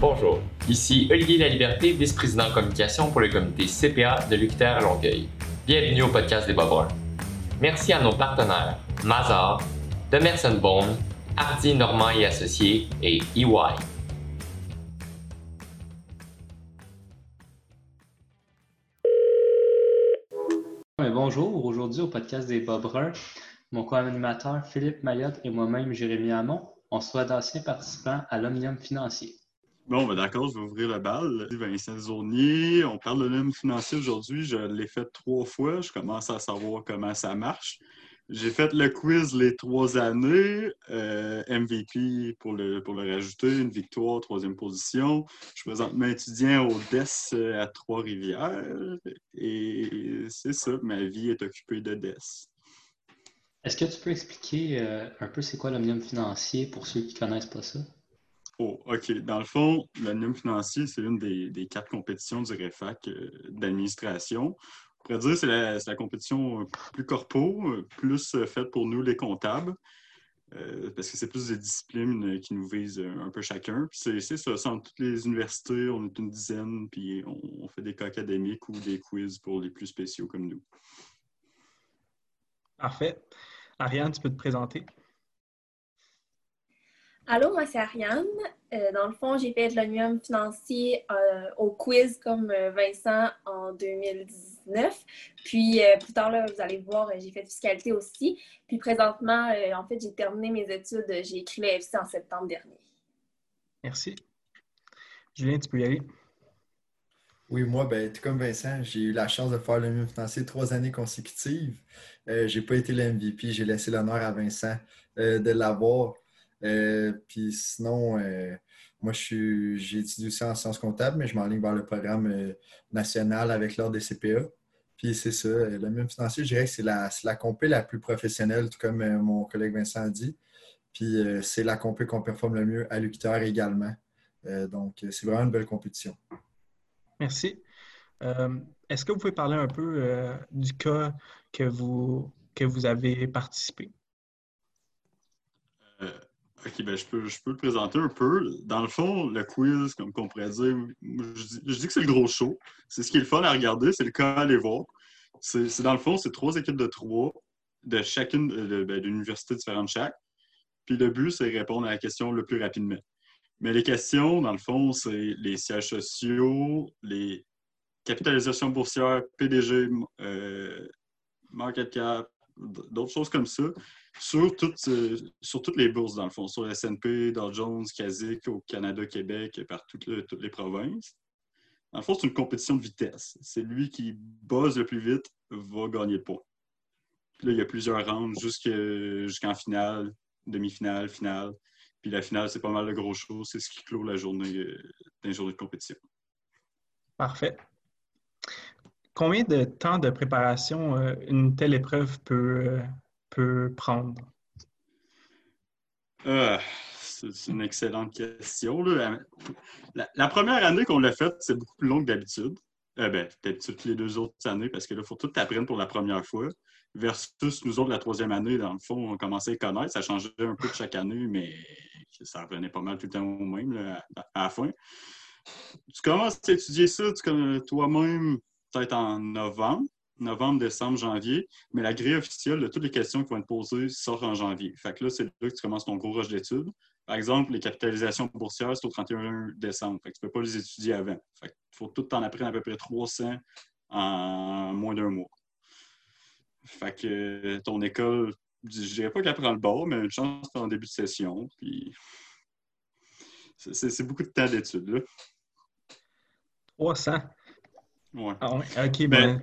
Bonjour, ici Olivier Laliberté, vice-président communication pour le comité CPA de l'UQTR Longueuil. Bienvenue au podcast des Bobrins. Merci à nos partenaires Mazar, Demerson Bone, Hardy Normand et Associés et EY. bonjour, aujourd'hui au podcast des Bobrins, mon co-animateur Philippe Mayotte et moi-même Jérémy Hamon, on soit d'anciens participants à l'Omnium financier. Bon, ben d'accord, je vais ouvrir le bal. Vincent Zournier, on parle de l'homme financier aujourd'hui. Je l'ai fait trois fois. Je commence à savoir comment ça marche. J'ai fait le quiz les trois années. Euh, MVP pour le, pour le rajouter, une victoire, troisième position. Je suis présentement étudiant au DES à Trois-Rivières. Et c'est ça, ma vie est occupée de DES. Est-ce que tu peux expliquer euh, un peu c'est quoi l'omnium financier pour ceux qui ne connaissent pas ça? Oh, OK. Dans le fond, l'annuum financier, c'est une des, quatre compétitions du REFAC euh, d'administration. On pourrait dire que c'est la, compétition plus corpo, plus euh, faite pour nous, les comptables, euh, parce que c'est plus des disciplines qui nous visent un peu chacun. c'est ça, dans toutes les universités, on est une dizaine, puis on fait des cas académiques ou des quiz pour les plus spéciaux comme nous. Parfait. Ariane, tu peux te présenter? Allô, moi c'est Ariane. Euh, dans le fond, j'ai fait de l'ONUM financier euh, au quiz comme euh, Vincent en 2019. Puis plus tard, là, vous allez voir, j'ai fait de fiscalité aussi. Puis présentement, en fait, j'ai terminé mes études. J'ai écrit le FC en septembre dernier. Merci. Julien, tu peux y aller. Oui, moi, ben, tout comme Vincent, j'ai eu la chance de faire le financier trois années consécutives. Je n'ai pas été le MVP, j'ai laissé l'honneur à Vincent de l'avoir. Euh, puis sinon, euh, moi, j'ai étudié aussi en sciences comptables, mais je m'enligne vers le programme euh, national avec l'ordre des CPA. Puis c'est ça, le même financier, je dirais que c'est la, la compé la plus professionnelle, tout comme mon collègue Vincent a dit. Puis c'est la compé qu'on performe le mieux à l'UQTR également. donc, c'est vraiment une belle compétition. Merci. Est-ce que vous pouvez parler un peu du cas que vous, que vous avez participé? OK, ben je peux, je peux le présenter un peu. Dans le fond, le quiz, comme on pourrait dire, je dis, que c'est le gros show. C'est ce qui est le fun à regarder, c'est le cas à aller voir. C'est dans le fond, c'est trois équipes de trois de chacune de, ben, d'une université différente chaque. Puis le but, c'est répondre à la question le plus rapidement. Mais les questions, dans le fond, c'est les sièges sociaux, les capitalisations boursières, PDG, euh, market cap, d'autres choses comme ça sur toutes, euh, sur toutes les bourses, dans le fond, sur le S&P, Dow Jones, KASIC, au Canada, Québec, par toutes, les provinces. Dans le fond, c'est une compétition de vitesse. C'est lui qui buzz le plus vite va gagner le point. Puis là, il y a plusieurs rounds jusqu'en finale, demi-finale, finale. Puis la finale, c'est pas mal de gros choses. C'est ce qui clôt la journée euh, d'un journée de compétition. Parfait. Combien de temps de préparation euh, une telle épreuve peut, peut prendre? Euh, c'est une excellente question. La, première année qu'on l'a faite, c'est beaucoup plus long que d'habitude. Euh, ben, d'habitude, les deux autres années, parce que là, il faut tout apprendre pour la première fois. Versus nous autres, la troisième année, dans le fond, on commençait à connaître. Ça changeait un peu de chaque année, mais ça revenait pas mal tout le temps au même à, la fin. Tu commences à étudier ça toi-même peut-être en novembre novembre, décembre, janvier, mais la grille officielle de toutes les questions qui vont être posées sort en janvier. Fait que là, c'est là que tu commences ton gros rush d'études. Par exemple, les capitalisations boursières, c'est au 31 décembre. Fait que tu ne peux pas les étudier avant. Fait il faut tout en apprendre à peu près 300 en moins d'un mois. Fait que ton école, je dirais pas qu'elle prend le bord, mais une chance en début de session. Puis c'est beaucoup de temps d'études. 300. Ouais. Ah OK, ben,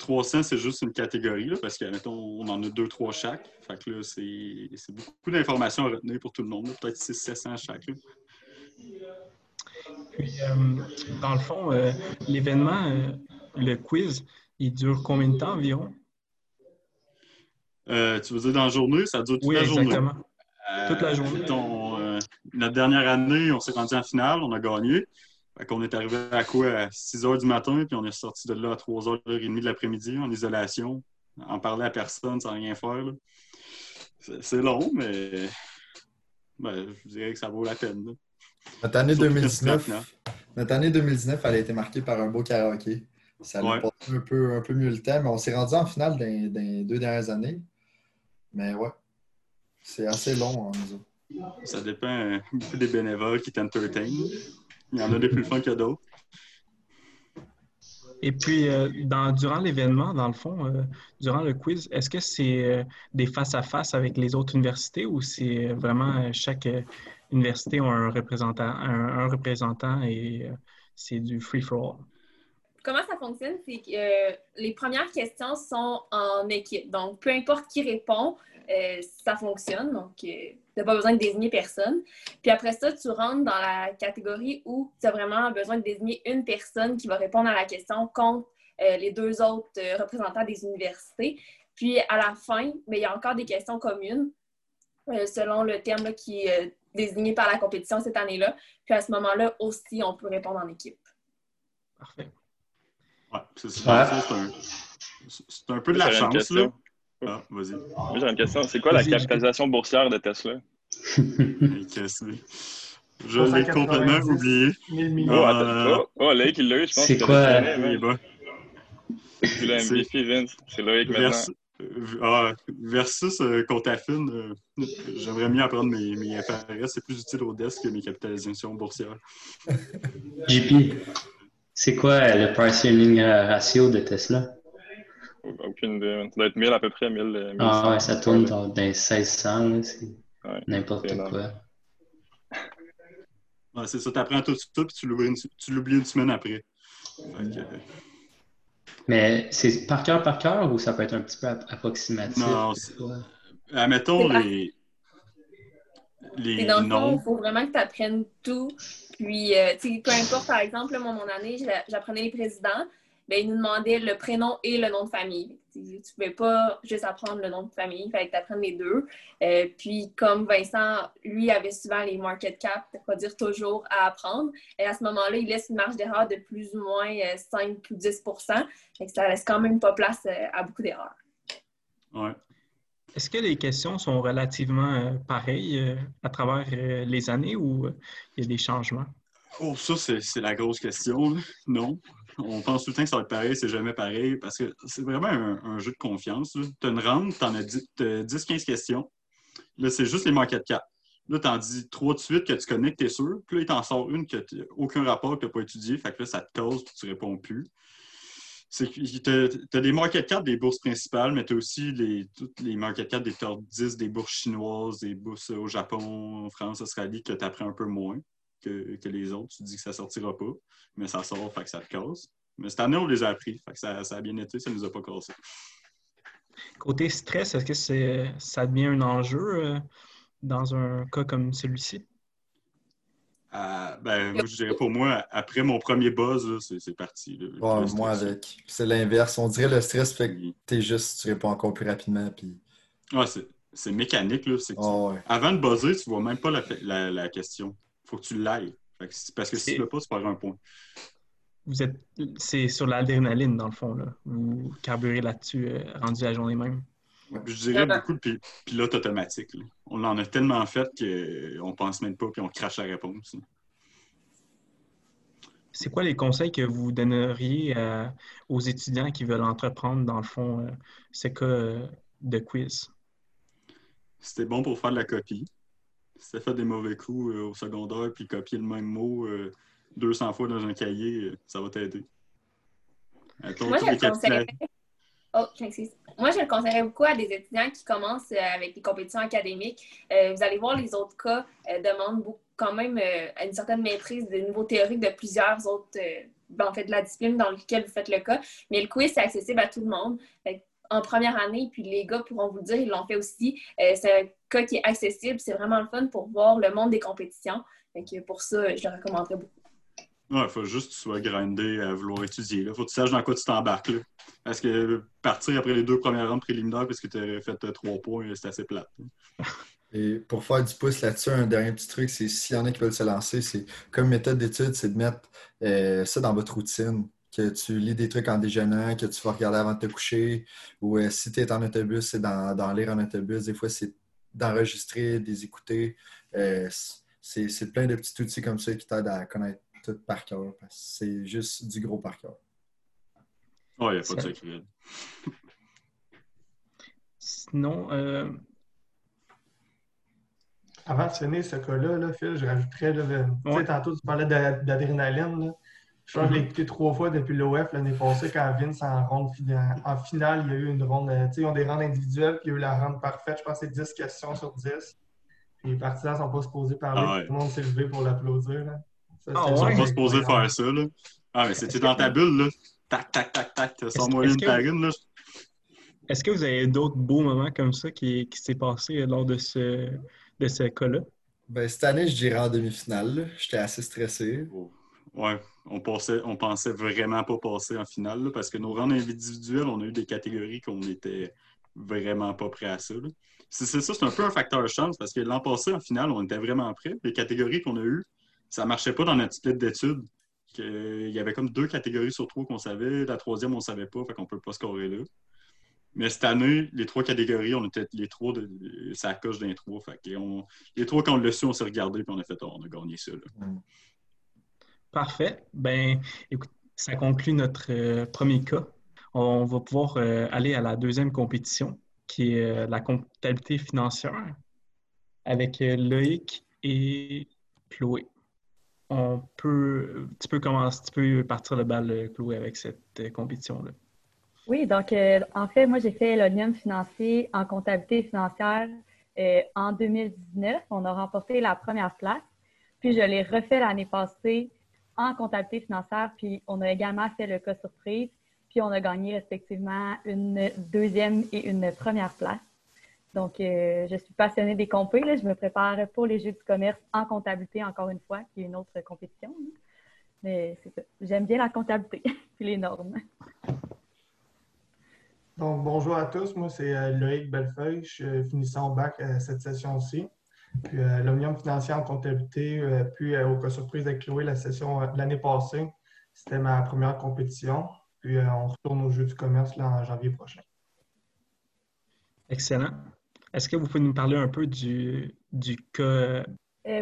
300, c'est juste une catégorie, parce qu'on en a deux, trois chaque. Fait que là, c'est beaucoup d'informations à retenir pour tout le monde. Peut-être 600-700 chaque. Puis, euh, dans le fond, euh, l'événement, euh, le quiz, il dure combien de temps environ? tu veux dire dans la journée? Ça dure toute oui, la exactement. toute la journée. notre dernière année, on s'est rendu en finale, on a gagné. Qu'on est arrivé à quoi? À 6 h du matin, puis on est sorti de là à 3 h 30 de l'après-midi en isolation, en parler à personne sans rien faire. C'est long, mais ben, je dirais que ça vaut la peine. Notre année Surtout que 2019, maintenant. notre année 2019, elle a été marquée par un beau karaoké. Ça a Ouais. porté un peu, un peu mieux le temps, mais on s'est rendu en finale dans, dans les deux dernières années. Mais ouais, c'est assez long en nous autres. Ça dépend beaucoup des bénévoles qui t'entertain. Il y en a des plus fun que d'autres. Et puis, euh, dans, durant l'événement, dans le fond, euh, durant le quiz, est-ce que c'est euh, des face-à-face avec les autres universités ou c'est euh, vraiment euh, chaque euh, université a un représentant, un, un représentant et euh, c'est du free-for-all? Comment ça fonctionne? C'est que euh, les premières questions sont en équipe. Donc, peu importe qui répond, euh, ça fonctionne. Donc, euh, n'as pas besoin de désigner personne. Puis après ça, tu rentres dans la catégorie où tu as vraiment besoin de désigner une personne qui va répondre à la question contre euh, les deux autres euh, représentants des universités. Puis à la fin, mais il y a encore des questions communes euh, selon le terme là, qui est euh, désigné par la compétition cette année-là. Puis à ce moment-là aussi, on peut répondre en équipe. Parfait. Ouais, c'est Ouais. un, un peu de la chance, là. Ah, vas-y. Moi, j'ai une question. C'est quoi la capitalisation boursière de Tesla? Je l'ai 390 complètement oublié. 1000 millions. Oh, attends. Oh, oh, Loïc, il l'a eu, je pense. C'est que quoi, C'est le MVP, Vince. C'est Loïc maintenant. Versus, euh, ah, versus euh, Contafine, euh, j'aimerais mieux apprendre mes, mes FRS. C'est plus utile au desk que mes capitalisations boursières. JP, c'est quoi le price earning ratio de Tesla? Aucune idée. Ça doit être 1000 à peu près, 1000. euh, Ah 1100. ouais, ça tourne dans, dans les 1600, là, c'est Ouais, n'importe quoi. Ouais, c'est ça, tu apprends tout ça, puis tu l'oublies une, tu l'oublies une semaine après. Euh, Mais c'est par cœur par cœur ou ça peut être un petit peu app- approximatif? Non, c'est- fois? admettons les, les Et dans le fond, noms. il faut vraiment que tu apprennes tout. Puis, euh, tu sais, peu importe, par exemple, là, moi, mon année, j'a- j'apprenais les présidents. Ben, ils nous demandaient le prénom et le nom de famille. Tu ne pouvais pas juste apprendre le nom de famille, il fallait que tu apprennes les deux. Euh, puis, comme Vincent, lui, avait souvent les market cap, pour pas dire toujours, à apprendre. Et à ce moment-là, il laisse une marge d'erreur de plus ou moins euh, 5 ou 10 Fait que ça laisse quand même pas place euh, à beaucoup d'erreurs. Ouais. Est-ce que les questions sont relativement euh, pareilles euh, à travers euh, les années ou euh, il y a des changements? Oh, ça, c'est la grosse question. Non. On pense tout le temps que ça va être pareil, c'est jamais pareil, parce que c'est vraiment un, jeu de confiance. Tu as une ronde, tu en as 10-15 questions. Là, c'est juste les market cap. Là, tu en dis trois de suite que tu connais, que tu es sûr. Puis là, il t'en sort une que tu aucun rapport que tu n'as pas étudié. Fait que là, ça te cause puis tu réponds plus. Tu as des market cap des bourses principales, mais tu as aussi les, toutes les market cap des top 10 des bourses chinoises, des bourses au Japon, en France, Australie, que tu apprends un peu moins que, que les autres. Tu dis que ça sortira pas, mais ça sort, fait que ça te casse. Mais cette année, on les a appris, fait que ça, ça a bien été, ça nous a pas cassé. Côté stress, est-ce que c'est, ça devient un enjeu euh, dans un cas comme celui-ci? Euh, ben, moi, je dirais pour moi, après mon premier buzz, là, c'est c'est parti. là. Ouais, Le moi avec. C'est l'inverse. On dirait le stress fait que t'es juste, tu réponds encore plus rapidement. Puis... Ouais, c'est- c'est mécanique. Là, c'est que tu- ouais. Avant de buzzer, tu vois même pas la, la, la question. Faut que tu l'ailles. Parce que si tu l'as pas, tu perds un point. Vous êtes, c'est sur l'adrénaline, dans le fond, là. Vous carburez là-dessus, euh, rendu la journée même. Je dirais beaucoup de pi- pilote automatique. là. On en a tellement fait qu'on pense même pas puis on crache la réponse. là. C'est quoi les conseils que vous donneriez euh, aux étudiants qui veulent entreprendre, dans le fond, euh, ce cas euh, de quiz? C'était bon pour faire de la copie. Si t'as fait des mauvais coups euh, au secondaire puis copier le même mot euh, 200 fois dans un cahier, euh, ça va t'aider. Moi, je le conseillerais. Oh. Moi, je le conseillerais beaucoup à des étudiants qui commencent euh, avec des compétitions académiques. Euh, vous allez voir, les autres cas euh, demandent beaucoup- quand même euh, une certaine maîtrise des niveaux théoriques de plusieurs autres, euh, ben, en fait, de la discipline dans laquelle vous faites le cas. Mais le quiz, c'est accessible à tout le monde. Fait en première année, puis les gars pourront vous le dire, ils l'ont fait aussi. Euh, c'est un cas qui est accessible. C'est vraiment le fun pour voir le monde des compétitions. Fait que pour ça, je le recommanderais beaucoup. Ouais, faut juste que tu sois grindé à vouloir étudier. Là. Faut que tu saches dans quoi tu t'embarques. là. Parce que partir après les deux premières rondes préliminaires parce que tu as fait euh, trois points, c'est assez plate. là. Et pour faire du pouce là-dessus, un dernier petit truc, c'est s'il y en a qui veulent se lancer, c'est comme méthode d'étude, c'est de mettre euh, ça dans votre routine. Que tu lis des trucs en déjeunant, que tu vas regarder avant de te coucher, ou euh, si tu es en autobus, c'est d'en d'en lire en autobus. Des fois, c'est d'enregistrer, des écouter. Euh, c'est plein de petits outils comme ça qui t'aident à connaître tout par cœur. Parce que c'est juste du gros par cœur. Oh, il n'y a pas de secret. Sinon, euh, avant de finir ce cas-là, là, Phil, je rajouterais, là, tu sais, tantôt tu parlais d'adrénaline. Je pense que je l'ai écouté trois fois depuis l'OF l'année passée quand Vince en ronde en finale, il y a eu une ronde, euh, tu sais, ils ont des rondes individuelles, puis il y a eu la ronde parfaite. Je pense que c'est 10 questions sur 10. Puis les partisans ne sont pas supposés parler, ah tout le monde s'est levé pour l'applaudir. Ah, ils ne sont pas supposés faire ça. Là. Ah, mais c'était dans ta bulle, là? Tac, tac, tac, tac, sans moyen de tarine, là. Est-ce que vous avez d'autres beaux moments comme ça qui, qui s'est passé lors de ce, de ce cas-là? Ben, cette année, je dirais en demi-finale. J'étais assez stressé. Oh. Ouais, on pensait, pensait vraiment pas passer en finale parce que nos rangs individuels, on a eu des catégories qu'on était vraiment pas prêts à ça. C'est ça, c'est un peu un facteur de chance parce que l'an passé, en finale, on était vraiment prêts. Les catégories qu'on a eues, ça marchait pas dans notre split d'études. Il y avait comme deux catégories sur trois qu'on savait. La troisième, on savait pas, fait qu'on peut pas scorer là. Mais cette année, les trois catégories, on était les trois ça coche d'un trois. Les trois, quand on l'a su, on s'est regardé et on a fait oh, on a gagné ça. Mm. Parfait. Ben, écoute, ça conclut notre euh, premier cas. On va pouvoir euh, aller à la deuxième compétition, qui est euh, la comptabilité financière, avec Loïc et Chloé. On peut, tu peux commencer, tu peux partir le bal, Chloé, avec cette compétition-là. Oui, donc en fait, moi j'ai fait l'ONIUM financier en comptabilité financière en 2019. On a remporté la première place. Puis je l'ai refait l'année passée en comptabilité financière. Puis on a également fait le cas surprise. Puis on a gagné respectivement une deuxième et une première place. Donc, euh, je suis passionnée des compés. Je me prépare pour les Jeux du commerce en comptabilité, encore une fois, qui est une autre compétition. Mais c'est ça. J'aime bien la comptabilité puis les normes. Donc, bonjour à tous. Moi, c'est euh, Loïc Bellefeuille. Je suis finissant bac à cette session-ci. Puis, euh, l'Omnium financier en comptabilité, euh, puis au cas surprise avec Chloé, la session de l'année passée. C'était ma première compétition. Puis, on retourne au jeu du commerce en janvier prochain. Excellent. Est-ce que vous pouvez nous parler un peu du, du cas?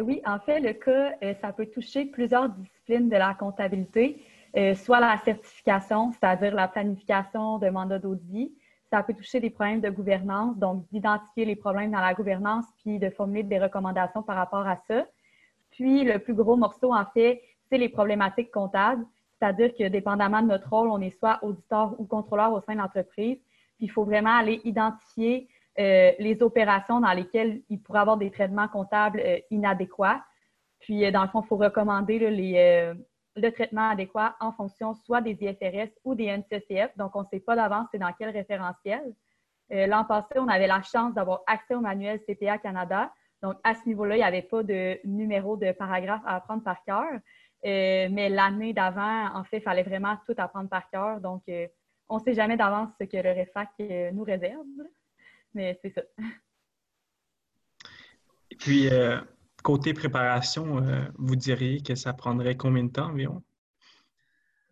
oui, en fait, le cas, ça peut toucher plusieurs disciplines de la comptabilité. Euh, soit la certification, c'est-à-dire la planification de mandat d'audit. Ça peut toucher des problèmes de gouvernance, donc d'identifier les problèmes dans la gouvernance puis de formuler des recommandations par rapport à ça. Puis le plus gros morceau, en fait, c'est les problématiques comptables, c'est-à-dire que dépendamment de notre rôle, on est soit auditeur ou contrôleur au sein de l'entreprise. Puis il faut vraiment aller identifier euh, les opérations dans lesquelles il pourrait avoir des traitements comptables euh, inadéquats. Puis, dans le fond, il faut recommander les, le traitement adéquat en fonction soit des IFRS ou des NCCF. Donc, on ne sait pas d'avance c'est dans quel référentiel. Euh, l'an passé, on avait la chance d'avoir accès au manuel CPA Canada. Donc, à ce niveau-là, il n'y avait pas de numéro de paragraphe à apprendre par cœur. Euh, mais l'année d'avant, en fait, il fallait vraiment tout apprendre par cœur. Donc, euh, on ne sait jamais d'avance ce que le REFAC nous réserve. Mais c'est ça. Et puis, Côté préparation, euh, vous diriez que ça prendrait combien de temps environ?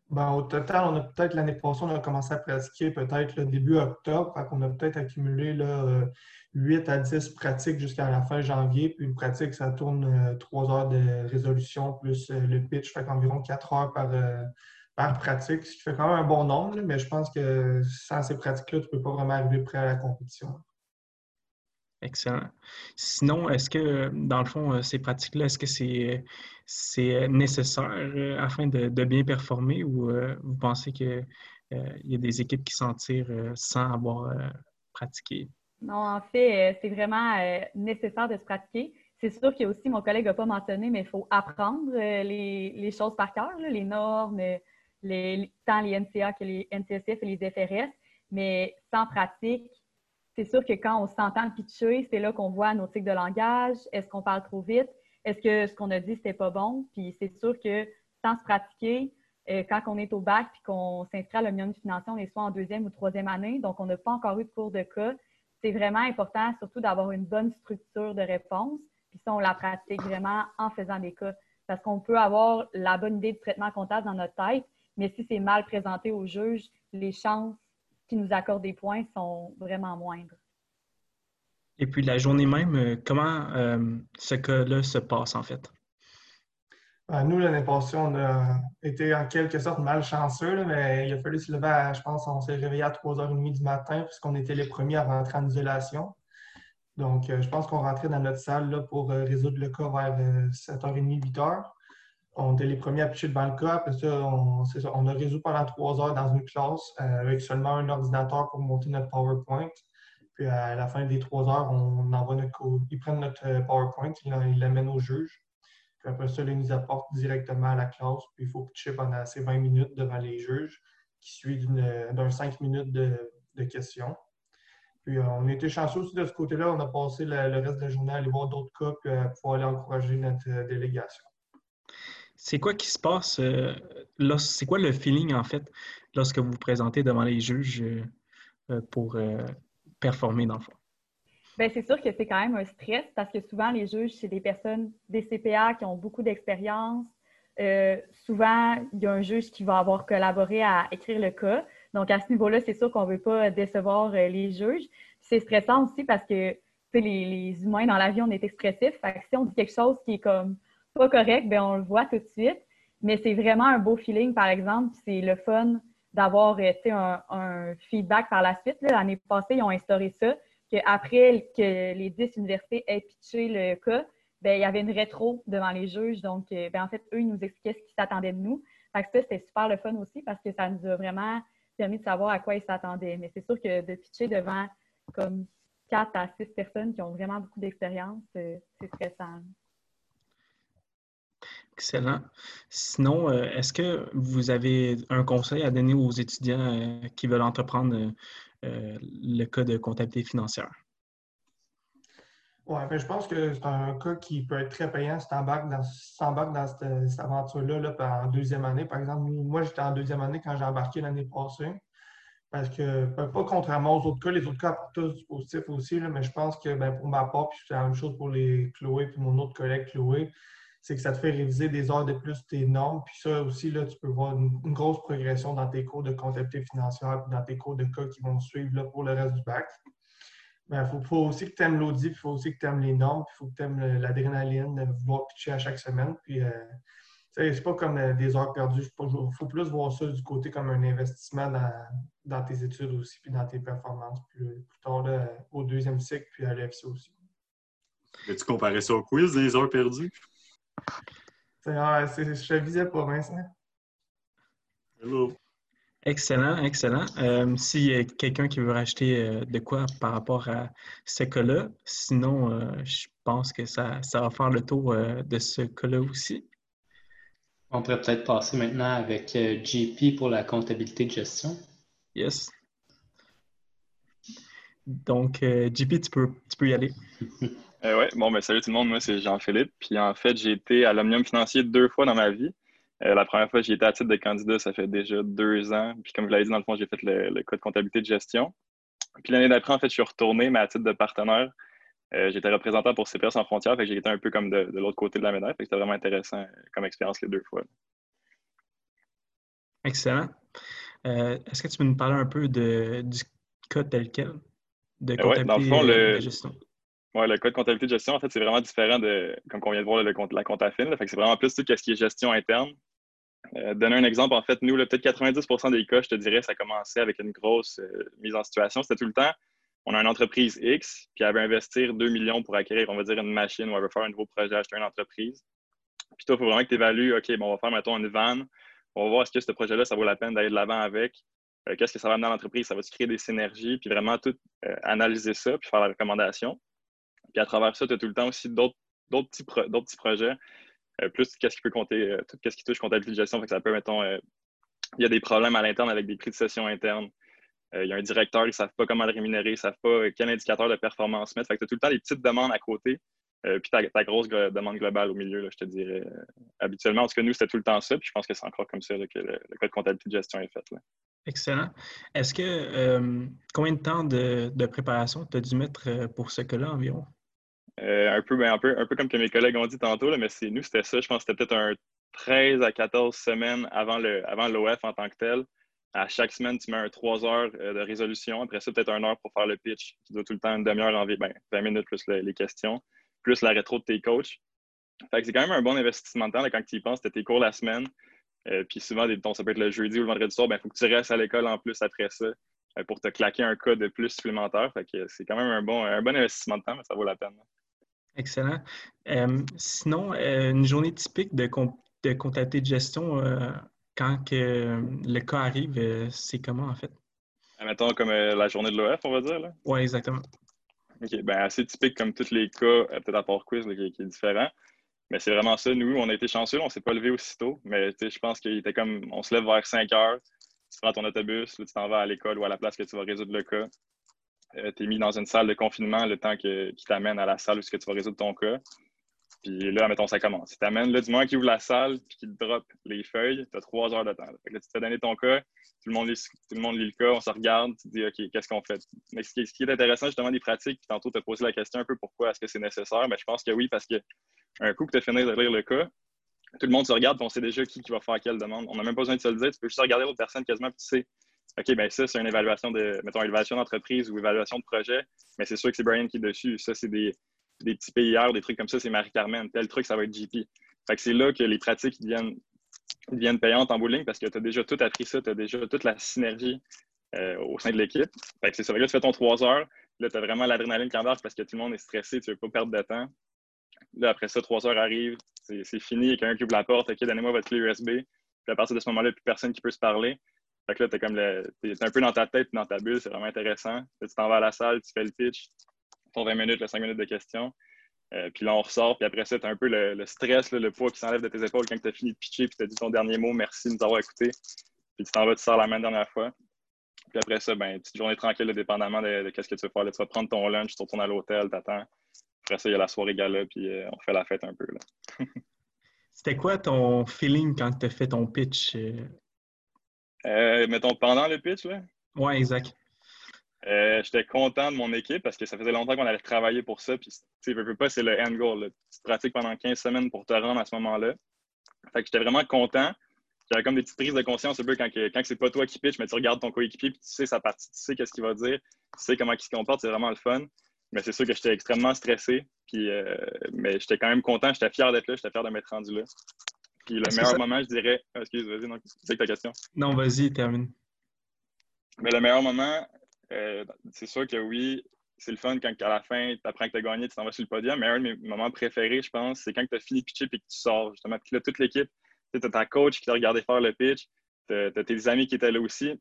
Ben, au total, on a peut-être l'année passée, on a commencé à pratiquer peut-être le début octobre. Qu'on a peut-être accumulé là, 8 euh, à 10 pratiques jusqu'à la fin janvier. Puis une pratique, ça tourne 3 euh, heures de résolution plus le pitch, fait qu'environ 4 heures par, par pratique, ce qui fait quand même un bon nombre, mais je pense que sans ces pratiques-là, tu ne peux pas vraiment arriver prêt à la compétition. Excellent. Sinon, est-ce que, dans le fond, euh, ces pratiques-là, est-ce que c'est c'est nécessaire euh, afin de, bien performer ou euh, vous pensez qu'il y a des équipes qui s'en tirent sans avoir pratiqué? Non, en fait, c'est vraiment nécessaire de se pratiquer. C'est sûr qu'il y a aussi, mon collègue n'a pas mentionné, mais il faut apprendre les, choses par cœur, les normes, les, tant les NCA que les NCSF et les FRS, mais sans pratique, c'est sûr que quand on s'entend pitcher, c'est là qu'on voit nos tics de langage. Est-ce qu'on parle trop vite? Est-ce que ce qu'on a dit, c'était pas bon? Puis c'est sûr que sans se pratiquer, euh, quand on est au bac puis qu'on s'inscrit à de financier, on est soit en deuxième ou troisième année, donc on n'a pas encore eu de cours de cas. C'est vraiment important, surtout d'avoir une bonne structure de réponse. Puis ça, on la pratique vraiment en faisant des cas. Parce qu'on peut avoir la bonne idée de traitement comptable dans notre tête, mais si c'est mal présenté au juge, les chances qui nous accordent des points sont vraiment moindres. Et puis la journée même, euh, comment euh, ce cas-là se passe en fait? Ben, nous, l'année passée, on a été en quelque sorte malchanceux, là, mais il a fallu se lever à, je pense, on s'est réveillé à 3h30 du matin puisqu'on était les premiers à rentrer en isolation. Donc, euh, je pense qu'on rentrait dans notre salle là, pour résoudre le cas vers 7h30, 8h. On était les premiers à pitcher devant le cas. Après ça, on, a résolu pendant trois heures dans une classe avec seulement un ordinateur pour monter notre PowerPoint. Puis à la fin des trois heures, on envoie notre ils prennent notre euh, PowerPoint, ils l'amènent au juge. Puis après ça, ils nous apportent directement à la classe. Puis il faut pitcher pendant ces 20 minutes devant les juges, qui suivent d'un 5 minutes de, questions. Puis euh, on était chanceux aussi de ce côté-là. On a passé le, reste de la journée à aller voir d'autres cas puis à pouvoir aller encourager notre euh, délégation. C'est quoi qui se passe? c'est quoi le feeling, en fait, lorsque vous vous présentez devant les juges pour performer dans le fond? Bien, c'est sûr que c'est quand même un stress parce que souvent, les juges, c'est des personnes, des CPA qui ont beaucoup d'expérience. Euh, souvent, il y a un juge qui va avoir collaboré à écrire le cas. Donc, à ce niveau-là, c'est sûr qu'on ne veut pas décevoir euh, les juges. C'est stressant aussi parce que les, les, humains dans la vie, on est expressifs. Fait que si on dit quelque chose qui est comme pas correct, bien, on le voit tout de suite. Mais c'est vraiment un beau feeling, par exemple. C'est le fun d'avoir euh, un, un feedback par la suite. L'année passée, ils ont instauré ça, qu'après que les 10 universités aient pitché le cas, ben, il y avait une rétro devant les juges. Donc, euh, ben, en fait, eux, ils nous expliquaient ce qu'ils s'attendaient de nous. Fait que ça, c'était super le fun aussi parce que ça nous a vraiment permis de savoir à quoi ils s'attendaient. Mais c'est sûr que de pitcher devant comme 4 à 6 personnes qui ont vraiment beaucoup d'expérience, euh, c'est stressant. Excellent. Sinon, euh, est-ce que vous avez un conseil à donner aux étudiants euh, qui veulent entreprendre euh, le cas de comptabilité financière? Oui, ben, je pense que c'est un cas qui peut être très payant si tu embarques dans, cette, aventure-là en deuxième année. Par exemple, moi, j'étais en deuxième année quand j'ai embarqué l'année passée. Parce que, ben, pas contrairement aux autres cas, les autres cas apportent tous du aussi, mais je pense que ben, pour ma part, puis c'est la même chose pour les Chloé puis mon autre collègue Chloé, c'est que ça te fait réviser des heures de plus tes normes. Puis ça aussi, là, tu peux voir une, grosse progression dans tes cours de comptabilité financière puis dans tes cours de cas qui vont suivre là, pour le reste du bac. Mais il faut, aussi que tu aimes l'audit, il faut aussi que tu aimes les normes, il faut que tu aimes l'adrénaline, vouloir pitcher à chaque semaine. Puis, euh, c'est pas comme euh, des heures perdues. Il faut plus voir ça du côté comme un investissement dans, tes études aussi, puis dans tes performances plus, tard au deuxième cycle, puis à l'EFC aussi. tu comparais ça au quiz, des heures perdues? Je visais pas, Vincent. Hello. Excellent, excellent. Euh, S'il y a quelqu'un qui veut racheter euh, de quoi par rapport à ce cas-là, sinon, euh, je pense que ça, ça va faire le tour de ce cas-là aussi. On pourrait peut-être passer maintenant avec JP pour la comptabilité de gestion. Yes. Donc, JP, tu peux, tu peux y aller. Euh, ouais, bon, ben, salut tout le monde, moi c'est Jean-Philippe. Puis en fait, j'ai été à l'Omnium financier deux fois dans ma vie. Euh, la première fois, j'ai été à titre de candidat, ça fait déjà deux ans. Puis comme vous l'avez dit, dans le fond, j'ai fait le, code comptabilité de gestion. Puis l'année d'après, en fait, je suis retourné, mais à titre de partenaire. Euh, j'étais représentant pour CPS sans frontières, fait que j'ai été un peu comme de, l'autre côté de la médaille. Fait que c'était vraiment intéressant comme expérience les deux fois. Excellent. Est-ce que tu peux nous parler un peu de, du code tel quel? De comptabilité de gestion? Ouais, le code comptabilité de gestion, en fait, c'est vraiment différent de, comme on vient de voir, le, la compte à fin. c'est vraiment plus tout ce qui est gestion interne. Euh, donner un exemple, en fait, nous, peut-être 90% des cas, je te dirais, ça commençait avec une grosse euh, mise en situation. C'était tout le temps, on a une entreprise X, puis elle veut investir 2 millions pour acquérir, on va dire, une machine ou elle veut faire un nouveau projet, acheter une entreprise. Puis toi, il faut vraiment que tu évalues, OK, bon, on va faire, mettons, une vanne. On va voir est-ce que ce projet-là, ça vaut la peine d'aller de l'avant avec? Euh, qu'est-ce que ça va amener dans l'entreprise? Ça va-tu créer des synergies? Puis vraiment tout analyser ça, puis faire la recommandation. Puis à travers ça, tu as tout le temps aussi d'autres petits, petits projets. Euh, plus qu'est-ce qui peut compter, euh, tout ce qui touche comptabilité de gestion. Fait que ça peut, mettons, euh, il y a des problèmes à l'interne avec des prix de session interne. il y a un directeur, ils ne savent pas comment le rémunérer, ils ne savent pas quel indicateur de performance mettre. Fait que tu as tout le temps des petites demandes à côté. puis ta, ta grosse demande globale au milieu, là, je te dirais. habituellement, parce que nous, c'était tout le temps ça. Puis je pense que c'est encore comme ça que le, code comptabilité de gestion est fait. Excellent. Est-ce que combien de temps de, de préparation tu as dû mettre pour ce cas-là environ? Euh, un, peu, ben, un, peu, un peu comme que mes collègues ont dit tantôt, mais c'est, nous, c'était ça. Je pense que c'était peut-être un 13 à 14 semaines avant, le, avant l'OF en tant que tel. À chaque semaine, tu mets un 3 heures euh, de résolution. Après ça, peut-être une heure pour faire le pitch. Tu dois tout le temps une demi-heure en ben, 20 minutes plus les questions, plus la rétro de tes coachs. Fait que c'est quand même un bon investissement de temps quand tu y penses. Tu tes cours la semaine. Euh, puis souvent, ça peut être le jeudi ou le vendredi soir, il ben, faut que tu restes à l'école en plus après ça pour te claquer un cas de plus supplémentaire. Fait que c'est quand même un bon investissement de temps, mais ça vaut la peine. Excellent. sinon, une journée typique de, de comptabilité de gestion, quand que le cas arrive, euh, c'est comment en fait? Mettons comme euh, la journée de l'OF, on va dire. Oui, exactement. OK, ben assez typique comme tous les cas, euh, peut-être à part quiz qui, est différent. Mais c'est vraiment ça. Nous, on a été chanceux, on ne s'est pas levé aussitôt. Mais je pense qu'il était comme on se lève vers 5 heures, tu prends ton autobus, tu t'en vas à l'école ou à la place que tu vas résoudre le cas. Tu es mis dans une salle de confinement le temps qui t'amène à la salle où tu vas résoudre ton cas. Puis là, mettons, ça commence. Tu t'amènes, là, du moment qu'il ouvre la salle puis qu'il drop les feuilles, tu as trois heures de temps. Fait que là, tu te donné ton cas, tout le, monde lit, tout le monde lit le cas, on se regarde, tu te dis, OK, qu'est-ce qu'on fait? Mais ce qui, est intéressant, justement, des pratiques, puis tantôt, tu as posé la question un peu pourquoi est-ce que c'est nécessaire? Mais ben, je pense que oui, parce que un coup que tu as fini de lire le cas, tout le monde se regarde, puis on sait déjà qui, qui va faire quelle demande. On n'a même pas besoin de se le dire. Tu peux juste regarder l'autre personne quasiment, puis tu sais, OK, ben ça, c'est une évaluation de, mettons, évaluation d'entreprise ou évaluation de projet, mais c'est sûr que c'est Brian qui est dessus. Ça, c'est des, des petits PIR, des trucs comme ça, c'est Marie-Carmen. Tel truc, ça va être JP. Fait que c'est là que les pratiques deviennent, deviennent payantes en bowling parce que tu as déjà tout appris ça, tu as déjà toute la synergie euh, au sein de l'équipe. Fait que c'est ça. Là, tu fais ton 3 heures. Là, tu as vraiment l'adrénaline qui embarque parce que tout le monde est stressé, tu ne veux pas perdre de temps. Là, après ça, 3 heures arrivent, c'est fini, il y a quelqu'un qui ouvre la porte, OK, donnez-moi votre clé USB. Puis à partir de ce moment-là, plus personne qui peut se parler. Fait que là, tu es, comme un peu dans ta tête, dans ta bulle, c'est vraiment intéressant. Là, tu t'en vas à la salle, tu fais le pitch, 20 minutes, le 5 minutes de questions. Euh, puis là, on ressort, puis après ça, tu as un peu le, stress, le poids qui s'enlève de tes épaules quand tu as fini de pitcher, puis tu as dit ton dernier mot, merci de nous avoir écoutés. Puis tu t'en vas, tu sors la main dernière fois. Puis après ça, ben, petite journée tranquille, dépendamment de, ce que tu veux faire. tu vas prendre ton lunch, tu retournes à l'hôtel, t'attends. Après ça, il y a la soirée gala, puis euh, on fait la fête un peu. C'était quoi ton feeling quand tu as fait ton pitch? Euh, mettons, pendant le pitch, ouais? Ouais, exact. Euh, j'étais content de mon équipe parce que ça faisait longtemps qu'on avait travaillé pour ça. Puis, tu veux pas, c'est le end goal. Tu pratiques pendant 15 semaines pour te rendre à ce moment-là. Fait que j'étais vraiment content. J'avais comme des petites prises de conscience un peu quand, quand c'est pas toi qui pitch, mais tu regardes ton coéquipier puis tu sais sa partie, tu sais qu'est-ce qu'il va dire, tu sais comment il se comporte, c'est vraiment le fun. Mais c'est sûr que j'étais extrêmement stressé. Puis, euh, mais j'étais quand même content, j'étais fier d'être là, j'étais fier de m'être rendu là. Puis le meilleur moment, je dirais. Ah, excuse, vas-y, c'est ta question. Non, vas-y, termine. Mais le meilleur moment, euh, c'est sûr que oui, c'est le fun quand à la fin, tu apprends que tu as gagné, tu t'en vas sur le podium. Mais un de mes moments préférés, je pense, c'est quand tu as fini de pitcher et que tu sors. Justement, puis là, toute l'équipe, tu as ta coach qui t'a regardé faire le pitch, tu as, tes amis qui étaient là aussi.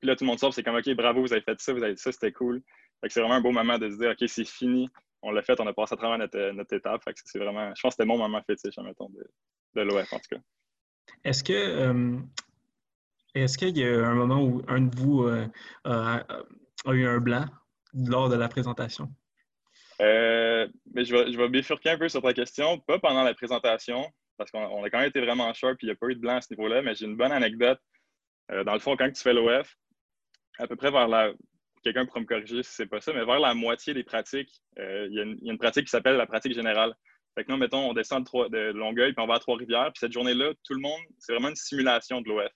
Puis là, tout le monde sort, c'est comme OK, bravo, vous avez fait ça, vous avez fait ça, c'était cool. c'est vraiment un beau moment de se dire OK, c'est fini, on l'a fait, on a passé à travers notre, notre étape. c'est vraiment, je pense que c'était mon moment fétiche, mettons, de, de l'OF en tout cas. Est-ce que euh, est-ce qu'il y a un moment où un de vous euh, a, eu un blanc lors de la présentation? Euh, mais je, vais, je vais bifurquer un peu sur ta question. Pas pendant la présentation, parce qu'on a quand même été vraiment sharp et il n'y a pas eu de blanc à ce niveau-là, mais j'ai une bonne anecdote. Dans le fond, quand tu fais l'OF, à peu près vers la. Quelqu'un pourra me corriger si c'est pas ça, mais vers la moitié des pratiques, il y, a une pratique qui s'appelle la pratique générale. Fait que nous, mettons, on descend de, de Longueuil, puis on va à Trois-Rivières, puis cette journée-là, tout le monde, c'est vraiment une simulation de l'OF.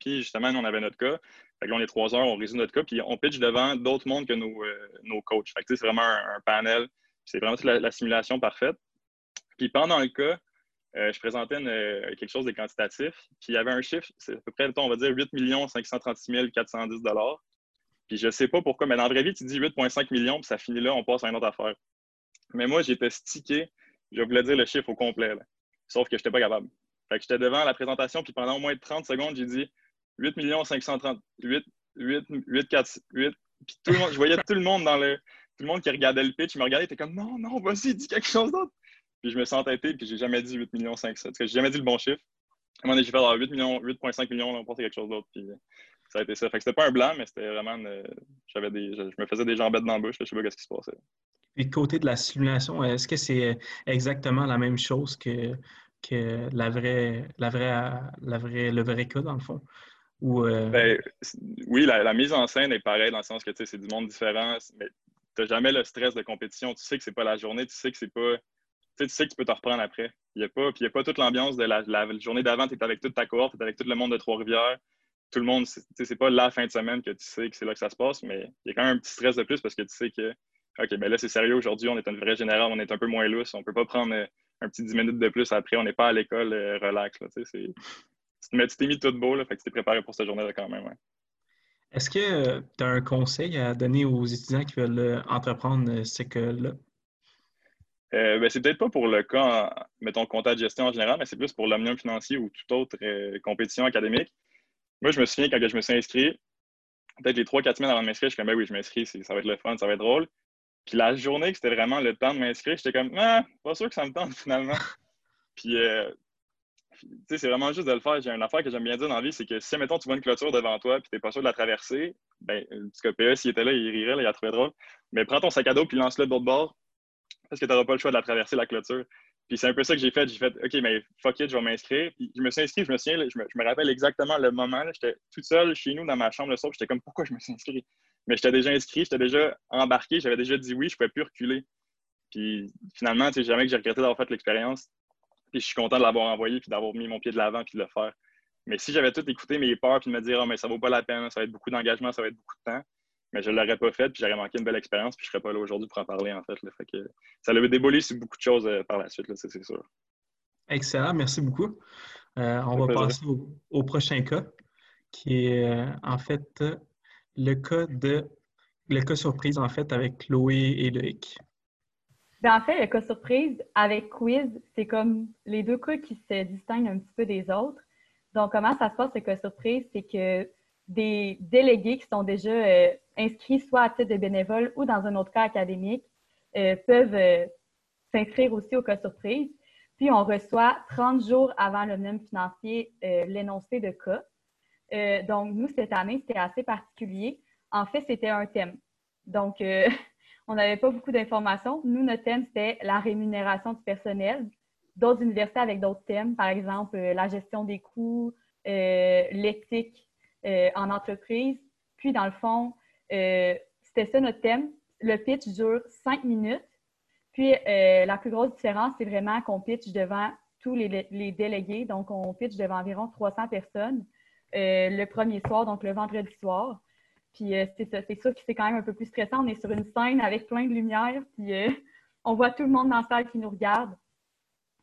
Puis justement, nous, on avait notre cas. Fait que là, on est trois heures, on résout notre cas, puis on pitch devant d'autres mondes que nos, euh, nos coachs. Fait que c'est vraiment un, panel. C'est vraiment la, simulation parfaite. Puis pendant le cas, euh, je présentais euh, quelque chose de quantitatif. Puis il y avait un chiffre, c'est à peu près, on va dire 8 536 410 Puis je ne sais pas pourquoi, mais dans la vraie vie, tu dis 8,5 millions, puis ça finit là, on passe à une autre affaire. Mais moi, j'étais stické, je voulais dire le chiffre au complet. Sauf que je n'étais pas capable. Fait que j'étais devant la présentation, puis pendant au moins 30 secondes, j'ai dit 8 538, 8, 8, 8, 4, 8. Puis tout le monde, je voyais tout le monde dans le. Tout le monde qui regardait le pitch, il me regardait, était comme non, non, vas-y, dis quelque chose d'autre. Puis je me suis entêté, puis j'ai jamais dit 8 millions 500. Parce que j'ai jamais dit le bon chiffre. À un moment donné, j'ai fait 8 millions, 8,5 millions, on pensait quelque chose d'autre. Puis ça a été ça. Fait que c'était pas un blanc, mais c'était vraiment. j'avais des, je, me faisais des jambettes dans la bouche, je sais pas ce qui se passait. Puis côté de la simulation, est-ce que c'est exactement la même chose que, que la vraie, la vraie, la vraie, le vrai cas, dans le fond? Euh, ben, oui, la, mise en scène est pareille dans le sens que c'est du monde différent, mais tu n'as jamais le stress de compétition. Tu sais que c'est pas la journée, tu sais que c'est pas. Tu sais, que tu peux te reprendre après. Il n'y a, pas, a pas toute l'ambiance de la, journée d'avant, tu es avec toute ta cohorte, tu es avec tout le monde de Trois-Rivières. Tout le monde, c'est pas la fin de semaine que tu sais que c'est là que ça se passe, mais il y a quand même un petit stress de plus parce que tu sais que, OK, ben là, c'est sérieux aujourd'hui, on est une vraie générale, on est un peu moins lousse, on peut pas prendre euh, un petit 10 minutes de plus après, on n'est pas à l'école euh, relax. Là, mais tu t'es mis tout beau, là, fait que tu t'es préparé pour cette journée-là quand même. Ouais. Est-ce que tu as un conseil à donner aux étudiants qui veulent entreprendre ce école-là? Euh, ben, c'est peut-être pas pour le cas, mettons, comptable de gestion en général, mais c'est plus pour l'omnium financier ou toute autre compétition académique. Moi, je me souviens quand je me suis inscrit, peut-être les trois, quatre semaines avant de m'inscrire, je suis comme, ben oui, je m'inscris, ça va être le fun, ça va être drôle. Puis la journée que c'était vraiment le temps de m'inscrire, j'étais comme, ah, pas sûr que ça me tente finalement. puis, euh, tu sais, c'est vraiment juste de le faire. J'ai une affaire que j'aime bien dire dans la vie, c'est que si, mettons, tu vois une clôture devant toi, puis t'es pas sûr de la traverser, ben, du cas, PE, s'il était là, il rirait, il a trouvé drôle. Mais prends ton sac à dos, puis lance-le de l'autre bord, parce que tu n'auras pas le choix de la traverser, la clôture. Puis c'est un peu ça que j'ai fait. J'ai fait, OK, mais fuck it, je vais m'inscrire. Puis je me suis inscrit, je me souviens, je, me, rappelle exactement le moment. J'étais toute seule chez nous dans ma chambre le soir. J'étais comme, pourquoi je me suis inscrit? Mais j'étais déjà inscrit, j'étais déjà embarqué, j'avais déjà dit oui, je ne pouvais plus reculer. Puis finalement, tu sais, jamais que j'ai regretté d'avoir fait l'expérience. Puis je suis content de l'avoir envoyé, puis d'avoir mis mon pied de l'avant, puis de le faire. Mais si j'avais tout écouté mes peurs, puis de me dire, oh, mais ça vaut pas la peine, ça va être beaucoup d'engagement, ça va être beaucoup de temps, mais je ne l'aurais pas fait, puis j'aurais manqué une belle expérience, puis je ne serais pas là aujourd'hui pour en parler, en fait. fait que ça l'avait débolé sur beaucoup de choses euh, par la suite, c'est sûr. Excellent, merci beaucoup. Euh, on va passer au, prochain cas, qui est euh, en fait le cas de le cas surprise, en fait, avec Chloé et Loïc. Ben, en fait, le cas surprise avec quiz, c'est comme les deux cas qui se distinguent un petit peu des autres. Donc, comment ça se passe, le cas surprise? C'est que des délégués qui sont déjà euh, inscrits soit à titre de bénévole ou dans un autre cas académique euh, peuvent euh, s'inscrire aussi au cas surprise. Puis on reçoit 30 jours avant le même financier l'énoncé de cas. donc, nous, cette année, c'était assez particulier. En fait, c'était un thème. Donc, on n'avait pas beaucoup d'informations. Nous, notre thème, c'était la rémunération du personnel. D'autres universités avec d'autres thèmes, par exemple la gestion des coûts, l'éthique euh, en entreprise. Puis, dans le fond, euh, c'était ça notre thème. Le pitch dure cinq minutes. Puis, euh, la plus grosse différence, c'est vraiment qu'on pitch devant tous les, délégués. Donc, on pitch devant environ 300 personnes le premier soir, donc le vendredi soir. Puis, c'est ça. C'est sûr que c'est quand même un peu plus stressant. On est sur une scène avec plein de lumière. Puis, on voit tout le monde dans la salle qui nous regarde.